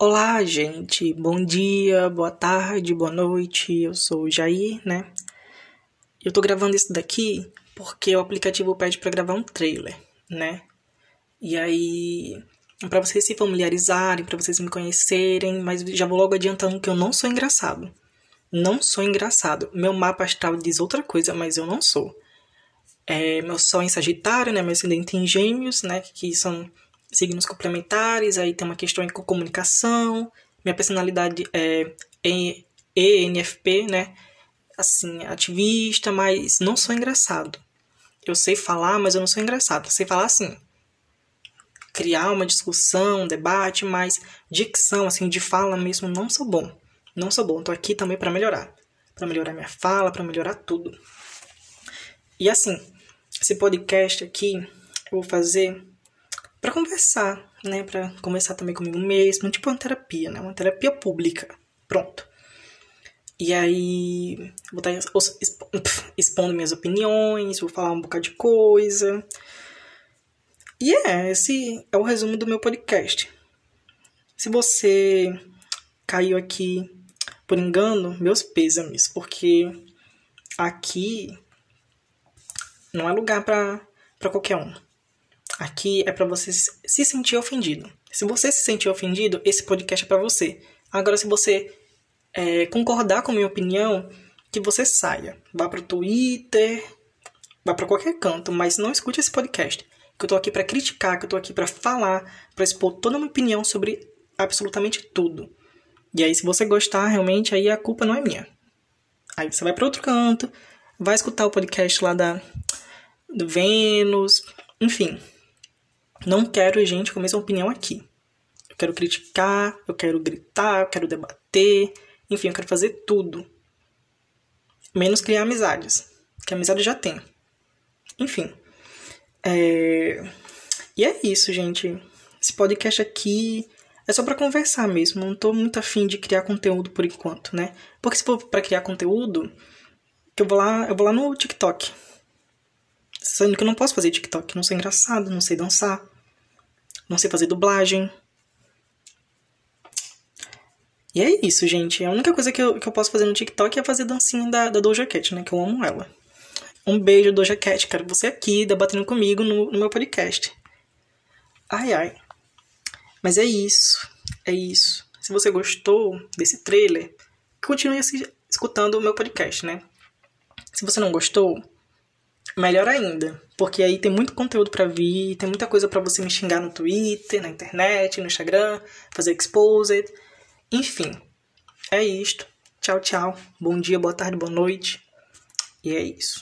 Olá, gente. Bom dia, boa tarde, boa noite. Eu sou o Jair, né? Eu tô gravando isso daqui porque o aplicativo pede para gravar um trailer, né? E aí, para vocês se familiarizarem, para vocês me conhecerem, mas já vou logo adiantando que eu não sou engraçado. Não sou engraçado. Meu mapa astral diz outra coisa, mas eu não sou. É, meu sol em Sagitário, né? Meu ascendente em Gêmeos, né? Que são signos complementares, aí tem uma questão em comunicação, minha personalidade é ENFP, né? Assim, ativista, mas não sou engraçado. Eu sei falar, mas eu não sou engraçado. Eu sei falar assim, criar uma discussão, um debate, mas dicção, assim, de fala mesmo, não sou bom. Não sou bom. Tô aqui também para melhorar. para melhorar minha fala, para melhorar tudo. E assim, esse podcast aqui eu vou fazer para conversar, né, para conversar também comigo mesmo, tipo uma terapia, né, uma terapia pública. Pronto. E aí, vou estar expondo minhas opiniões, vou falar um bocado de coisa. E é, esse é o resumo do meu podcast. Se você caiu aqui por engano, meus pêsames, porque aqui não é lugar para qualquer um. Aqui é para você se sentir ofendido. Se você se sentir ofendido, esse podcast é para você. Agora, se você é, concordar com a minha opinião, que você saia. Vá pro Twitter, vá para qualquer canto, mas não escute esse podcast. Que eu tô aqui para criticar, que eu tô aqui para falar, para expor toda a minha opinião sobre absolutamente tudo. E aí, se você gostar, realmente, aí a culpa não é minha. Aí você vai para outro canto, vai escutar o podcast lá da do Vênus, enfim. Não quero gente com a mesma opinião aqui. Eu quero criticar, eu quero gritar, eu quero debater, enfim, eu quero fazer tudo. Menos criar amizades, que amizade já tem. Enfim. É... E é isso, gente. Esse podcast aqui é só para conversar mesmo. Não tô muito afim de criar conteúdo por enquanto, né? Porque se for para criar conteúdo, eu vou lá, eu vou lá no TikTok. Sendo que eu não posso fazer TikTok, não sou engraçado, não sei dançar, não sei fazer dublagem. E é isso, gente. A única coisa que eu, que eu posso fazer no TikTok é fazer dancinha da, da Doja Cat, né? Que eu amo ela. Um beijo, Doja Cat. Quero você aqui debatendo comigo no, no meu podcast. Ai, ai. Mas é isso. É isso. Se você gostou desse trailer, continue escutando o meu podcast, né? Se você não gostou, melhor ainda, porque aí tem muito conteúdo para vir, tem muita coisa para você me xingar no Twitter, na internet, no Instagram, fazer exposed, enfim. É isto. Tchau, tchau. Bom dia, boa tarde, boa noite. E é isso.